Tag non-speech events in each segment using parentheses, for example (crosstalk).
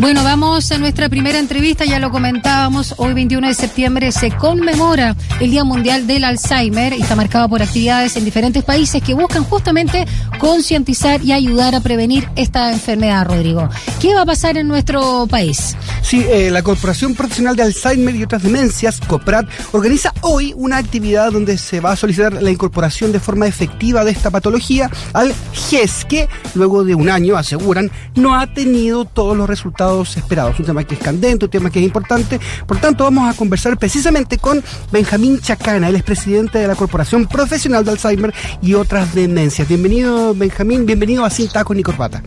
Bueno, vamos a nuestra primera entrevista, ya lo comentábamos, hoy 21 de septiembre se conmemora el Día Mundial del Alzheimer y está marcado por actividades en diferentes países que buscan justamente concientizar y ayudar a prevenir esta enfermedad, Rodrigo. ¿Qué va a pasar en nuestro país? Sí, eh, la Corporación Profesional de Alzheimer y otras demencias, COPRAT, organiza hoy una actividad donde se va a solicitar la incorporación de forma efectiva de esta patología al GES, que luego de un año, aseguran, no ha tenido todos los resultados esperados. Un tema que es candente, un tema que es importante. Por tanto, vamos a conversar precisamente con Benjamín Chacana, él es presidente de la Corporación Profesional de Alzheimer y otras demencias. Bienvenido, Benjamín, bienvenido a Sin Tacos ni Corbata.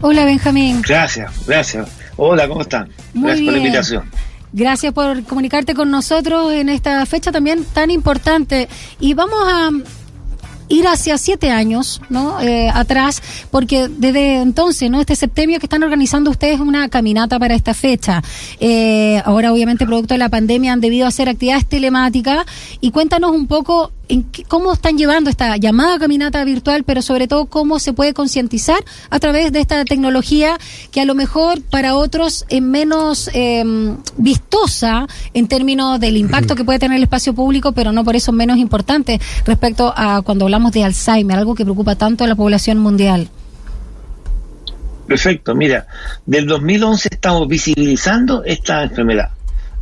Hola, Benjamín. Gracias, gracias. Hola, ¿cómo están? gracias por la invitación. Gracias por comunicarte con nosotros en esta fecha también tan importante. Y vamos a ir hacia siete años ¿no? Eh, atrás, porque desde entonces, ¿no? este septemio que están organizando ustedes una caminata para esta fecha. Eh, ahora, obviamente, producto de la pandemia, han debido hacer actividades telemáticas. Y cuéntanos un poco cómo están llevando esta llamada caminata virtual, pero sobre todo cómo se puede concientizar a través de esta tecnología que a lo mejor para otros es menos em, vistosa en términos del impacto que puede tener el espacio público, pero no por eso menos importante respecto a cuando hablamos de Alzheimer, algo que preocupa tanto a la población mundial. Perfecto, mira, del 2011 estamos visibilizando esta enfermedad.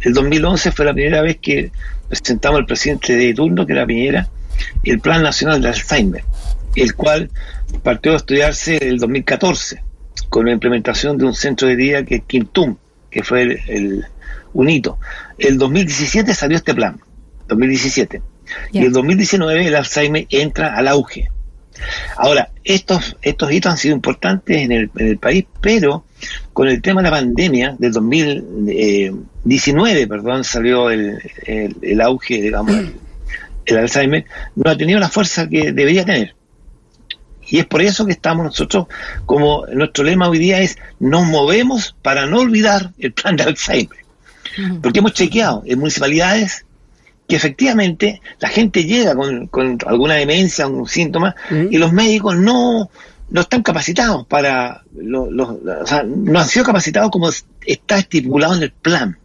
El 2011 fue la primera vez que presentamos al presidente de turno, que era Piñera, el Plan Nacional de Alzheimer, el cual partió a estudiarse el 2014 con la implementación de un centro de día que es Quintum, que fue el, un hito. El 2017 salió este plan, 2017. Y el 2019 el Alzheimer entra al auge. Ahora, estos, estos hitos han sido importantes en el, en el país, pero con el tema de la pandemia del 2019, perdón, salió el, el, auge, digamos, el, Alzheimer, no ha tenido la fuerza que debería tener. Y es por eso que estamos nosotros, como nuestro lema hoy día es, nos movemos para no olvidar el plan de Alzheimer. Porque hemos chequeado en municipalidades que efectivamente la gente llega con, con alguna demencia, un síntoma, y los médicos no, no están capacitados para, o sea, no han sido capacitados como está estipulado en el plan.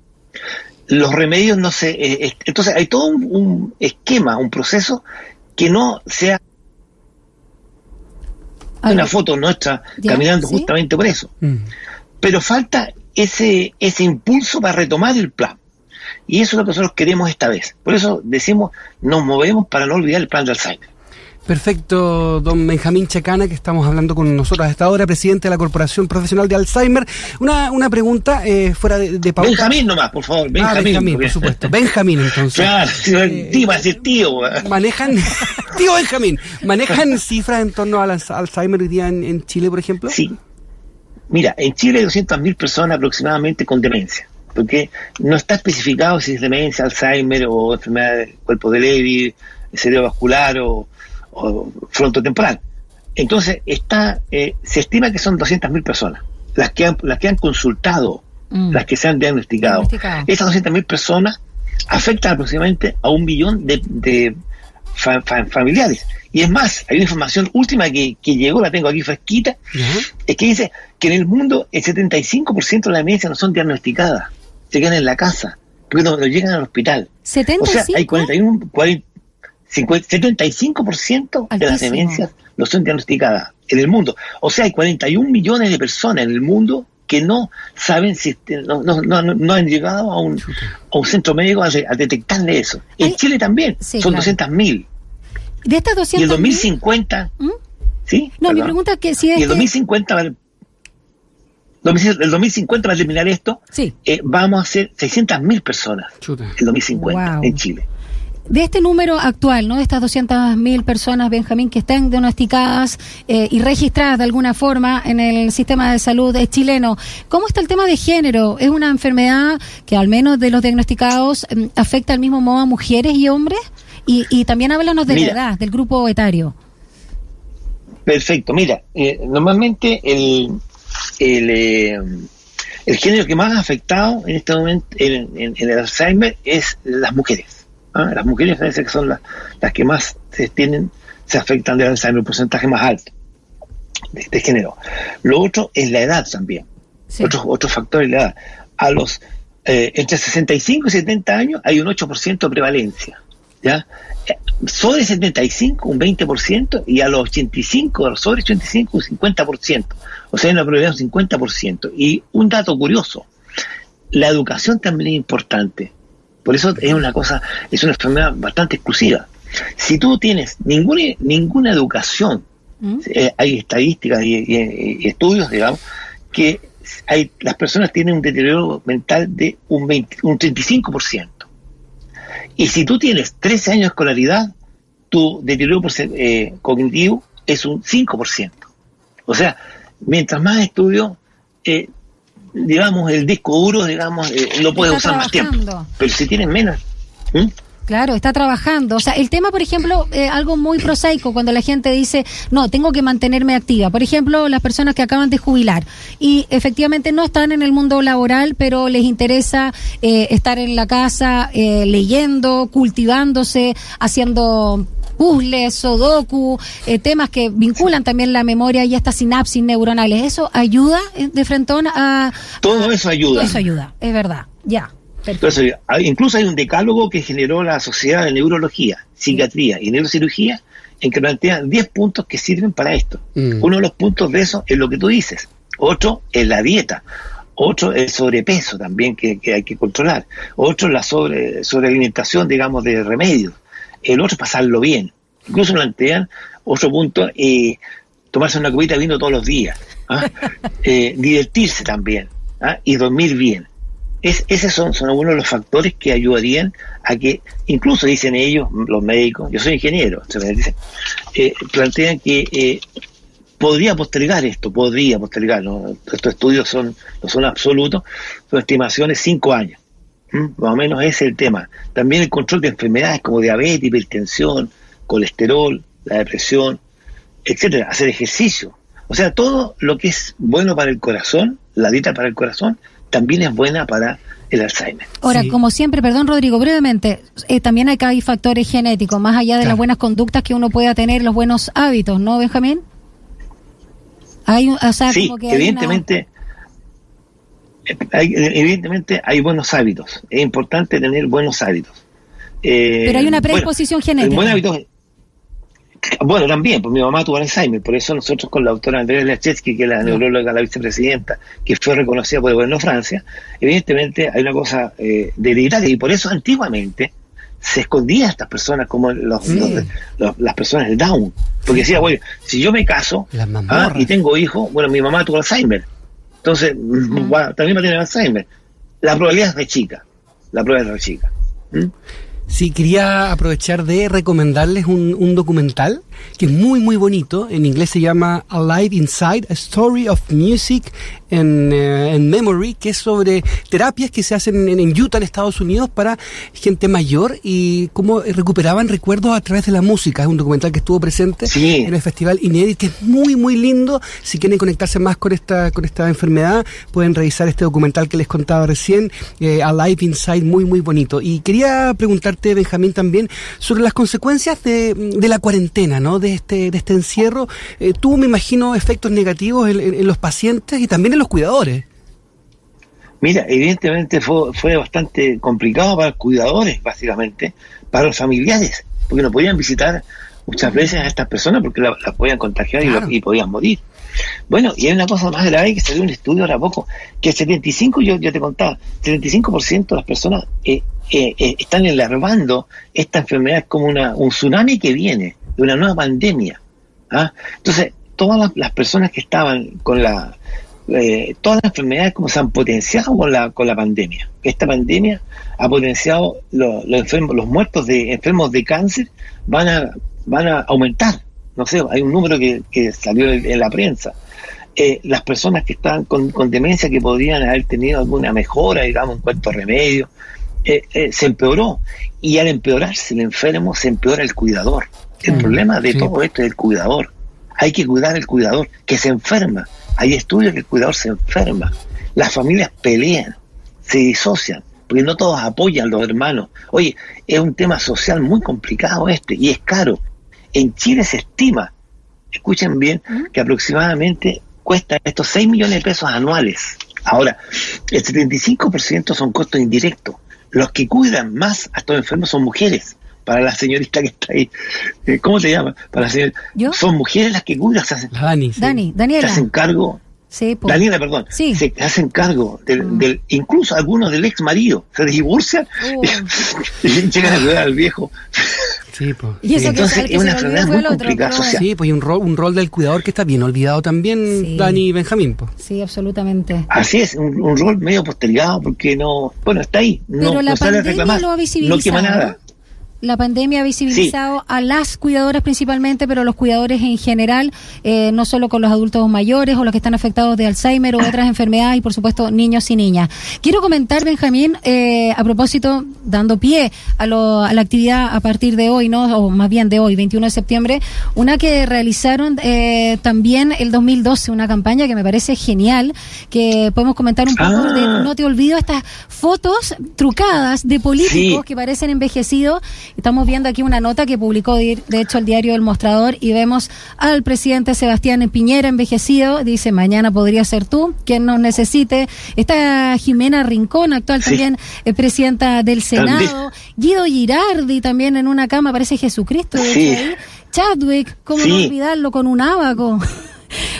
Los remedios no se... Eh, entonces hay todo un, esquema, un proceso que no sea una foto nuestra caminando justamente por eso. Mm. Pero falta ese, ese impulso para retomar el plan. Y eso es lo que nosotros queremos esta vez. Por eso decimos, nos movemos para no olvidar el plan de Alzheimer. Perfecto, don Benjamín Checana, que estamos hablando con nosotros hasta ahora, presidente de la Corporación Profesional de Alzheimer. Una, una pregunta eh, fuera de, de pauta. Benjamín nomás, por favor. Benjamín, ah, Benjamín por supuesto. Benjamín, entonces. Claro, eh, tío, va a ser tío. Manejan, (laughs) tío Benjamín, ¿manejan (laughs) cifras en torno al Alzheimer hoy día en, Chile, por ejemplo? Sí. Mira, en Chile hay 200.000 personas aproximadamente con demencia porque no está especificado si es demencia, Alzheimer o enfermedad del cuerpo de Levy, cerebrovascular o, o frontotemporal. Entonces, está, eh, se estima que son 200.000 personas las que han, las que han consultado, mm. las que se han diagnosticado. Esas 200.000 personas afectan aproximadamente a un millón de, familiares. Y es más, hay una información última que, llegó, la tengo aquí fresquita, es que dice que en el mundo el 75% de las demencias no son diagnosticadas se quedan en la casa, porque no, llegan al hospital. ¿75? O sea, hay 41, 75% de las demencias no son diagnosticadas en el mundo. O sea, hay 41 millones de personas en el mundo que no saben si este, no, no, no, han llegado a un, a un centro médico a, detectarle eso. En Chile también son 200 mil. De estas 200 Y el 2050, ¿Mm? ¿sí? No, mi pregunta es que si es Y el 2050 el 2050 va a terminar esto, sí. Eh, vamos a ser 600.000 personas el 2050 en Chile. De este número actual, ¿no? De estas 200.000 personas, Benjamín, que están diagnosticadas eh, y registradas de alguna forma en el sistema de salud chileno, ¿cómo está el tema de género? ¿Es una enfermedad que, al menos de los diagnosticados, em, afecta al mismo modo a mujeres y hombres? Y, y también háblanos de la edad, del grupo etario. Perfecto, mira, eh, normalmente el, el, eh, el género que más ha afectado en este momento en, el Alzheimer es las mujeres. ¿Ah? Las mujeres parece que son las, las que más se tienen, se afectan del Alzheimer, un porcentaje más alto de este género. Lo otro es la edad también. otros, otros factores de la edad. A los eh, entre 65 y 70 años hay un 8% de prevalencia. ¿ya? Eh, sobre 75, un 20%, y a los 85, sobre 85, un 50%. O sea, hay una probabilidad de un 50%. Y un dato curioso, la educación también es importante. Por eso es una cosa, es una enfermedad bastante exclusiva. Si tú tienes ninguna, ninguna educación, ¿Mm? eh, hay estadísticas y, estudios, digamos, que hay, las personas tienen un deterioro mental de un, 20, un 35%. Y si tú tienes 13 años de escolaridad, tu deterioro eh, cognitivo es un 5%. O sea, mientras más estudio, eh, digamos, el disco duro, digamos, eh, lo puedes usar más tiempo. Pero si tienes menos... Claro, está trabajando. O sea, el tema, por ejemplo, eh, algo muy prosaico, cuando la gente dice, no, tengo que mantenerme activa. Por ejemplo, las personas que acaban de jubilar y efectivamente no están en el mundo laboral, pero les interesa eh, estar en la casa eh, leyendo, cultivándose, haciendo puzzles, sudoku, eh, temas que vinculan también la memoria y estas sinapsis neuronales. ¿Eso ayuda de frente a...? Todo eso ayuda. Todo eso ayuda, es verdad, ya. Entonces, incluso hay un decálogo que generó la Sociedad de Neurología, Psiquiatría y Neurocirugía, en que plantean 10 puntos que sirven para esto. Mm. Uno de los puntos de eso es lo que tú dices. Otro es la dieta. Otro es el sobrepeso también que, hay que controlar. Otro es la sobre, sobrealimentación, digamos, de remedios. El otro es pasarlo bien. Incluso plantean otro punto, eh, tomarse una cubita de vino todos los días. ¿ah? (laughs) Eh, divertirse también ¿ah? y dormir bien. Es, esos son, son algunos de los factores que ayudarían a que, incluso dicen ellos, los médicos, yo soy ingeniero, eh, plantean que eh, podría postergar esto, podría postergar, estos estudios son, no son absolutos, son estimaciones cinco años. Más o menos ese es el tema. También el control de enfermedades como diabetes, hipertensión, colesterol, la depresión, etcétera, hacer ejercicio. O sea, todo lo que es bueno para el corazón, la dieta para el corazón, también es buena para el Alzheimer. Ahora, como siempre, perdón Rodrigo, brevemente, eh, también acá hay factores genéticos, más allá de las buenas conductas que uno pueda tener, los buenos hábitos, ¿no, Benjamín? Hay, o sí, evidentemente, hay, evidentemente hay buenos hábitos. Es importante tener buenos hábitos. Eh, Pero hay una predisposición genética. Buen hábito, bueno, también, pues mi mamá tuvo Alzheimer, por eso nosotros con la doctora Andrea Lachetsky, que es la neuróloga, la vicepresidenta, que fue reconocida por el gobierno de Francia, evidentemente hay una cosa eh, y por eso antiguamente se escondía a estas personas como los, las personas del Down, porque decía, bueno, si yo me caso ah, y tengo hijos, bueno, mi mamá tuvo Alzheimer, entonces también va a tener Alzheimer. La probabilidad es de chica, la probabilidad es de chica. Sí, quería aprovechar de recomendarles un, un, documental que es muy, muy bonito. En inglés se llama Alive Inside, A Story of Music and, eh, Memory, que es sobre terapias que se hacen en, en, Utah, en Estados Unidos, para gente mayor y cómo recuperaban recuerdos a través de la música. Es un documental que estuvo presente en el Festival Inédit, que es muy, muy lindo. Si quieren conectarse más con esta, con esta enfermedad, pueden revisar este documental que les contaba recién, eh, Alive Inside, muy, muy bonito. Y quería preguntarte Benjamín, también sobre las consecuencias de, la cuarentena, ¿no? De este, de este encierro. Eh, tuvo, me imagino, efectos negativos en, los pacientes y también en los cuidadores. Mira, evidentemente fue, fue bastante complicado para los cuidadores, básicamente, para los familiares, porque no podían visitar muchas veces a estas personas porque las podían contagiar y, y, podían morir. Bueno, y hay una cosa más grave que salió un estudio ahora poco, que el 75, yo, yo te contaba, 75% de las personas eh, eh, eh, están enlarvando esta enfermedad como una, un tsunami que viene de una nueva pandemia. ¿ah? Entonces, todas las, personas que estaban con la... Eh, todas las enfermedades como se han potenciado con la, con la pandemia. Esta pandemia ha potenciado los enfermos, los muertos de enfermos de cáncer van a, van a aumentar. No sé, hay un número que, que salió en la prensa. las personas que están con, con, demencia que podrían haber tenido alguna mejora, digamos, en cuanto a remedio, eh, eh, se empeoró. Y al empeorarse el enfermo, se empeora el cuidador. El problema de todo esto es el cuidador. Hay que cuidar al cuidador, que se enferma. Hay estudios que el cuidador se enferma. Las familias pelean, se disocian, porque no todos apoyan a los hermanos. Oye, es un tema social muy complicado este y es caro. En Chile se estima, escuchen bien, que aproximadamente cuesta estos 6 millones de pesos anuales Ahora, el 75% son costos indirectos. Los que cuidan más a estos enfermos son mujeres. Para la señorita que está ahí, eh, ¿cómo se llama? Para la señora, ¿Yo? son mujeres las que cuidan, se hacen, Dani, sí. Dani, se Daniela. hacen cargo Sí, po. Daniela, perdón, Sí. se hacen cargo del, Mm. del- incluso algunos del ex marido, se divorcian Oh. (laughs) y llegan a cuidar al viejo. Sí, pues. Y eso Entonces, que es una se enfermedad muy otro. complicada social. Sí, pues y un rol, un rol del cuidador que está bien olvidado también, Sí. Dani Benjamín. Pues. Sí, absolutamente. Así es, un, un rol medio postergado porque no, bueno, está ahí, no, Pero la no sale a reclamar, lo ha no quema nada. La pandemia ha visibilizado a las cuidadoras principalmente, pero los cuidadores en general, eh, no solo con los adultos mayores o los que están afectados de Alzheimer o (coughs) otras enfermedades y por supuesto niños y niñas. Quiero comentar, Benjamín, eh, a propósito, dando pie a, lo- a la actividad a partir de hoy, no, o más bien de hoy, 21 de septiembre, una que realizaron eh, también el 2012, una campaña que me parece genial, que podemos comentar un poco Ah. de No te olvido estas fotos trucadas de políticos Sí. que parecen envejecidos. Estamos viendo aquí una nota que publicó, de hecho, el diario El Mostrador y vemos al presidente Sebastián Piñera envejecido. Dice, mañana podría ser tú quien nos necesite. Está Jimena Rincón, actual Sí. también eh, presidenta del También. Senado. Guido Girardi también en una cama, parece Jesucristo. De Sí. hecho, ahí. Chadwick, ¿cómo no olvidarlo con un abaco?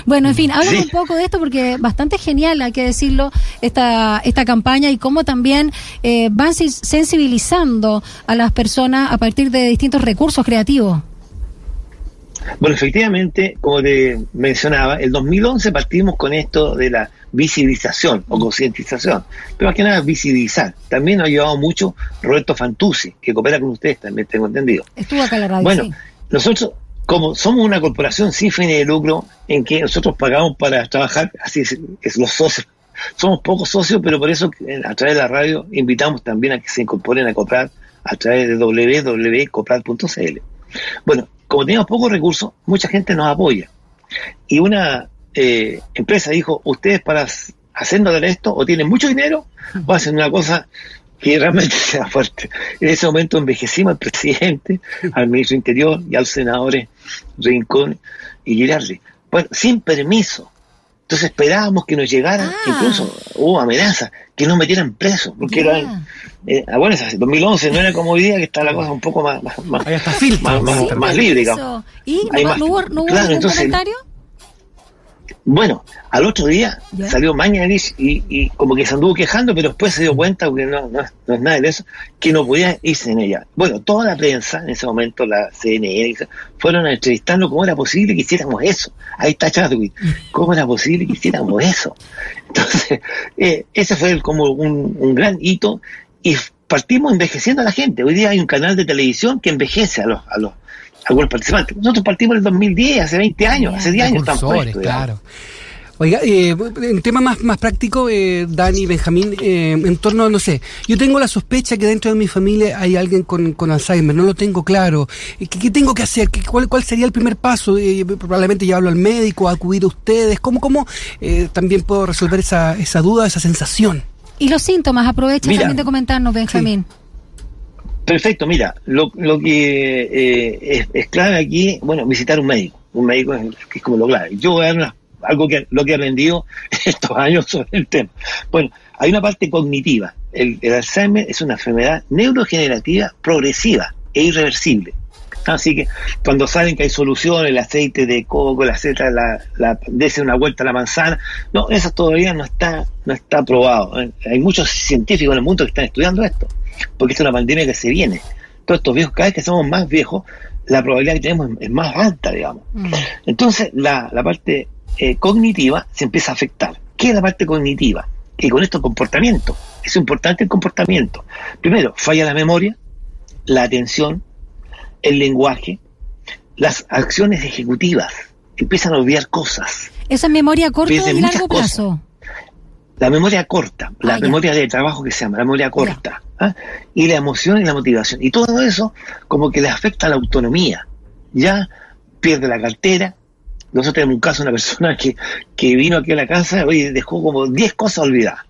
Bueno, en fin, háblame Sí. un poco de esto porque bastante genial, hay que decirlo, esta, esta campaña y cómo también eh, van sensibilizando a las personas a partir de distintos recursos creativos. Bueno, efectivamente, como te mencionaba, el 2011 partimos con esto de la visibilización o concientización, pero más que nada visibilizar. También nos ha llevado mucho Roberto Fantuzzi, que coopera con ustedes también, tengo entendido. Estuvo acá en la radio. Bueno, sí. nosotros, como somos una corporación sin fines de lucro, en que nosotros pagamos para trabajar, así es, es los socios. Somos pocos socios, pero por eso eh, a través de la radio invitamos también a que se incorporen a Coprar a través de www.coprar.cl. Bueno, como tenemos pocos recursos, mucha gente nos apoya. Y una eh, empresa dijo, ustedes para s- haciendo de esto, o tienen mucho dinero, o hacen una cosa que realmente (laughs) sea fuerte. En ese momento envejecimos al presidente, (laughs) al ministro Interior y a los senadores Rincón y Girardi. Bueno, sin permiso. Entonces esperábamos que nos llegaran, Ah. incluso hubo amenazas, que nos metieran presos, porque Ya. eran, eh, ah, bueno, es 2011 no era como hoy día, que está la cosa un poco más, más, más, más, más- Sí, más libre, digamos. ¿Y Hay no, hubo, no hubo claro, ningún entonces- comentario? Bueno, al otro día ¿Ya? salió Mañalich y, y como que se anduvo quejando, pero después se dio cuenta, porque no, no, es, no es nada de eso, que no podía irse en ella. Bueno, toda la prensa, en ese momento, la CNN, fueron a entrevistarlo cómo era posible que hiciéramos eso. Ahí está Chadwick. ¿Cómo era posible que hiciéramos eso? Entonces, eh, ese fue el- como un, un gran hito y partimos envejeciendo a la gente. Hoy día hay un canal de televisión que envejece a los, a los algunos participantes. Nosotros partimos en el 2010, hace 20 años, hace 10 años estamos claro. Oiga, eh, en tema más, más práctico, eh, Dani, Benjamín, eh, en torno, no sé, yo tengo la sospecha que dentro de mi familia hay alguien con, con Alzheimer, no lo tengo claro. Eh, ¿Qué, qué tengo que hacer? ¿Qué- cuál, ¿Cuál sería el primer paso? Eh, probablemente llevarlo al médico, acudir a ustedes. ¿Cómo, cómo eh, también puedo resolver esa, esa duda, esa sensación? Y los síntomas, aprovecha Mira. también de comentarnos, Benjamín. Perfecto, mira, lo, lo que eh, es, clave aquí, bueno, visitar un médico. Un médico es, que es como lo clave. Yo voy a dar algo que lo que he aprendido (laughs) estos años sobre el tema. Bueno, hay una parte cognitiva. El, el Alzheimer es una enfermedad neurogenerativa progresiva e irreversible. Así que cuando saben que hay solución, el aceite de coco, el aceite, la, la, dese una vuelta a la manzana, no, eso todavía no está, no está probado. ¿eh? Hay muchos científicos en el mundo que están estudiando esto, porque es una pandemia que se viene. Todos estos viejos, cada vez que somos más viejos, la probabilidad que tenemos es, es más alta, digamos. Mm. Entonces, la, la parte eh, cognitiva se empieza a afectar. ¿Qué es la parte cognitiva? Que con esto comportamiento. Es importante el comportamiento. Primero, falla la memoria, la atención, el lenguaje, las acciones ejecutivas. Empiezan a olvidar cosas. ¿Esa es memoria a corto Pierden y muchas largo cosas. plazo? La memoria corta, la Ah, ya. memoria de trabajo que se llama, la memoria corta. ¿ah? Y la emoción y la motivación. Y todo eso como que le afecta a la autonomía. Ya pierde la cartera. Nosotros tenemos un caso de una persona que, que vino aquí a la casa y dejó como 10 cosas olvidadas.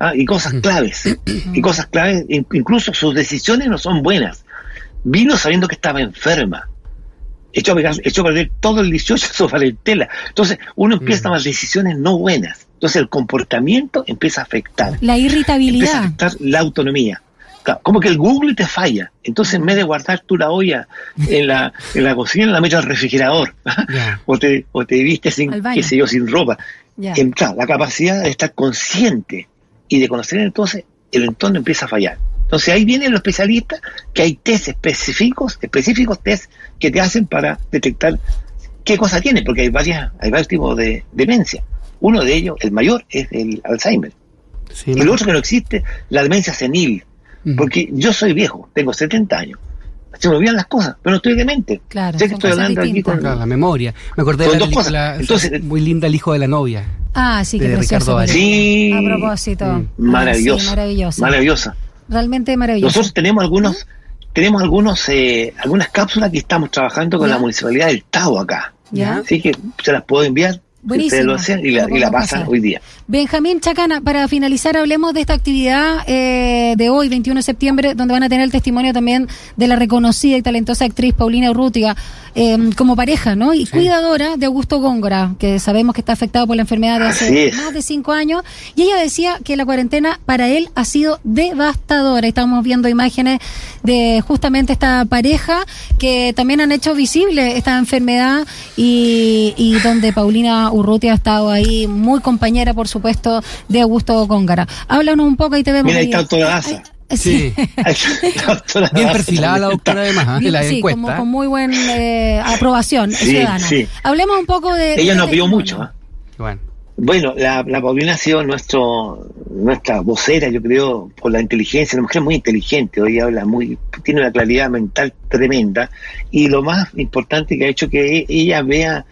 ¿ah? Y cosas claves. y cosas claves, in- incluso sus decisiones no son buenas. Vino sabiendo que estaba enferma. echó a, echó a perder todo el 18 sobre Valentela. Entonces, uno empieza a tomar decisiones no buenas. Entonces, el comportamiento empieza a afectar. La Empieza a irritabilidad. afectar la autonomía. Como que el Google te falla. Entonces, en vez de guardar tú la olla en la, en la cocina, la metes al refrigerador. (laughs) O, te, o te viste sin, qué sé yo, sin ropa. Ya. En- claro, la capacidad de estar consciente y de conocer entonces el entorno empieza a fallar. Entonces ahí vienen los especialistas que hay test específicos, específicos test que te hacen para detectar qué cosa tienes, porque hay varias, hay varios tipos de demencia. Uno de ellos, el mayor, es el Alzheimer. Sí, Y el otro que no existe, la demencia senil. Porque yo soy viejo, tengo 70 años. Se me olvidan las cosas, pero no estoy demente. Claro, sé que estoy hablando aquí con, Claro, la memoria. Me acordé de la dos cosas. Entonces- muy linda, El hijo de la novia. Ah, sí, qué de precioso. Ricardo. Sí. A propósito. Mm. Ah, maravillosa. sí, maravillosa. Maravillosa. Realmente maravillosa. Nosotros tenemos algunos, tenemos algunos, eh, algunas cápsulas que estamos trabajando con Ya. la municipalidad del Tao acá. ¿Ya? Así que se las puedo enviar. Buenísimo. Ustedes lo hacen y la, y la pasan pasar. hoy día. Benjamín Chacana, para finalizar, hablemos de esta actividad eh, de hoy, 21 de septiembre, donde van a tener el testimonio también de la reconocida y talentosa actriz Paulina Urrutia, eh, como pareja, ¿no? Y cuidadora de Augusto Góngora, que sabemos que está afectado por la enfermedad de hace más de cinco años. Y ella decía que la cuarentena para él ha sido devastadora. Estamos viendo imágenes de justamente esta pareja que también han hecho visible esta enfermedad y, y donde Paulina Urrutia ha estado ahí muy compañera, por supuesto, de Augusto Góngara. Háblanos un poco y te vemos. Mira, ahí está toda la Sí. Bien perfilada la doctora además, ¿eh? la Sí, encuesta. como con muy buena aprobación Sí, ciudadana. sí. Hablemos un poco de... Ella de nos vio testimonio. mucho. ¿ah? Bueno, Bueno, la, la Paulina ha sido nuestro, nuestra vocera, yo creo, por la inteligencia. Una mujer muy inteligente, hoy habla muy, tiene una claridad mental tremenda. Y lo más importante que ha hecho que ella vea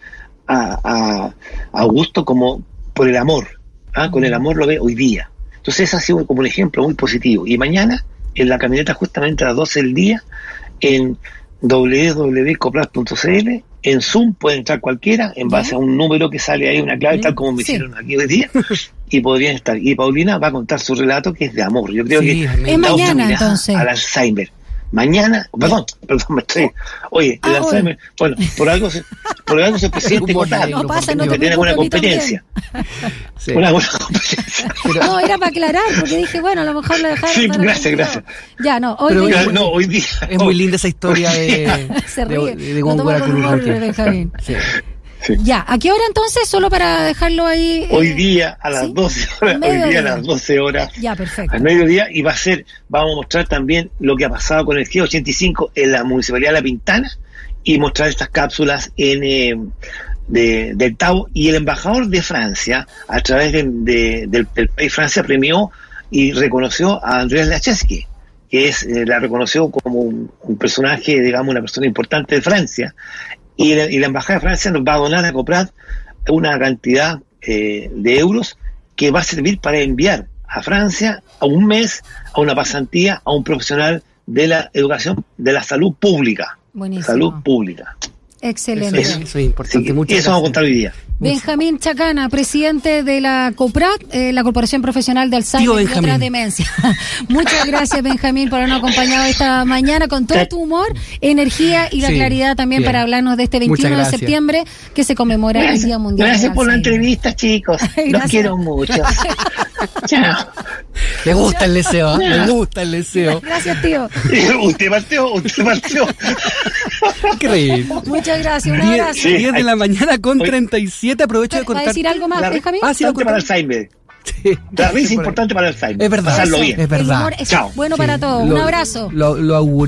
a, a- a Augusto como por el amor. ¿ah? Con el amor lo ve hoy día. Entonces, ese ha sido como un ejemplo muy positivo. Y mañana, en la camioneta, justamente a las 12 del día, en www.coplas.cl, en Zoom puede entrar cualquiera en base a un número que sale ahí, una clave, tal como me sí. hicieron aquí hoy día, (laughs) y podrían estar. Y Paulina va a contar su relato que es de amor. Yo creo que es mañana, entonces. Al Alzheimer. Mañana, perdón, (laughs) perdón, me estoy. Oye, el Ah, Alzheimer, bueno, por algo se, por algo se presenta Humor con negro, No pasa, no tiene buena preocupes, a mí competencia. (laughs) sí. Una buena (laughs) competencia. No, era para aclarar, porque dije, bueno, a lo mejor lo dejaron. Sí, gracias, el gracias. Ya, no, hoy Pero día- no, hoy día. Es muy linda esa historia de, Se de, ríe. de, de Góngora toma con con humor. Sí. Sí. Ya, ¿a qué hora entonces? Solo para dejarlo ahí. eh, Hoy día a las ¿sí? 12 horas, hoy día a las 12 horas, Ya, perfecto. al mediodía, y va a ser, vamos a mostrar también lo que ha pasado con el G85 en la Municipalidad de La Pintana y mostrar estas cápsulas en eh, de, del Tau y el embajador de Francia, a través de- de- del, del país Francia, premió y reconoció a Andrés Lacheski, que es, eh, la reconoció como un, un personaje, digamos, una persona importante de Francia, y la, y la Embajada de Francia nos va a donar a Coprat una cantidad eh, de euros que va a servir para enviar a Francia a un mes a una pasantía a un profesional de la educación, de la salud pública. Buenísimo. Salud pública. Excelente. Eso, eso es importante. Muchas eso vamos a contar hoy día. Benjamín Chacana, presidente de la COPRAT, eh, la Corporación Profesional de Tío Alzheimer y Benjamín. otras demencias. (laughs) Muchas gracias, Benjamín, por habernos acompañado esta mañana con todo tu humor, energía y la Sí, claridad también bien. para hablarnos de este 21 Muchas de septiembre que se conmemora el Gracias, Día Mundial gracias por la entrevista, chicos. (laughs) Los quiero mucho. (laughs) Chao. Le gusta el deseo, ¿eh? le gusta el deseo. Gracias, tío. (laughs) Usted partió, usted partió. Increíble. Muchas gracias. Un 10, abrazo. Sí, 10 de hay- la mañana con Oye. 37. Aprovecho de ¿Va a contar. decir algo más, La- Benjamín? Ah, sí, lo Importante para. Alzheimer. Sí. La risa es importante para Alzheimer. Es verdad. Pasarlo bien. Es verdad. El humor es Chao. bueno Sí. para todos. Un abrazo. Lo, lo auguro.